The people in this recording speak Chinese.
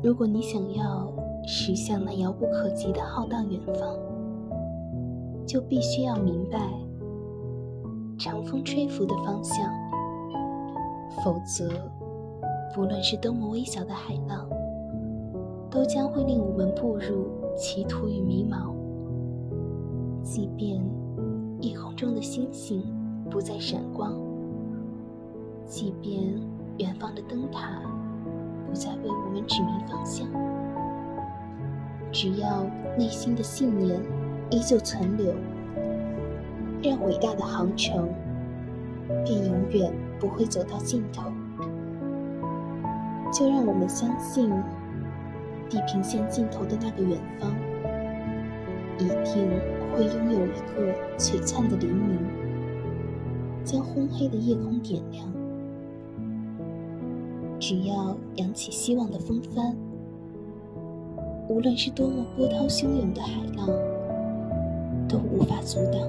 如果你想要驶向那遥不可及的浩荡远方，就必须要明白长风吹拂的方向，否则，不论是多么微小的海浪，都将会令我们步入歧途与迷茫。即便夜空中的星星不再闪光，即便远方的灯塔不再为我们指明方向，只要内心的信念依旧存留，让伟大的航程便永远不会走到尽头。就让我们相信，地平线尽头的那个远方，一定会拥有一个璀璨的黎明，将昏黑的夜空点亮。只要扬起希望的风帆，无论是多么波涛汹涌的海浪，都无法阻挡。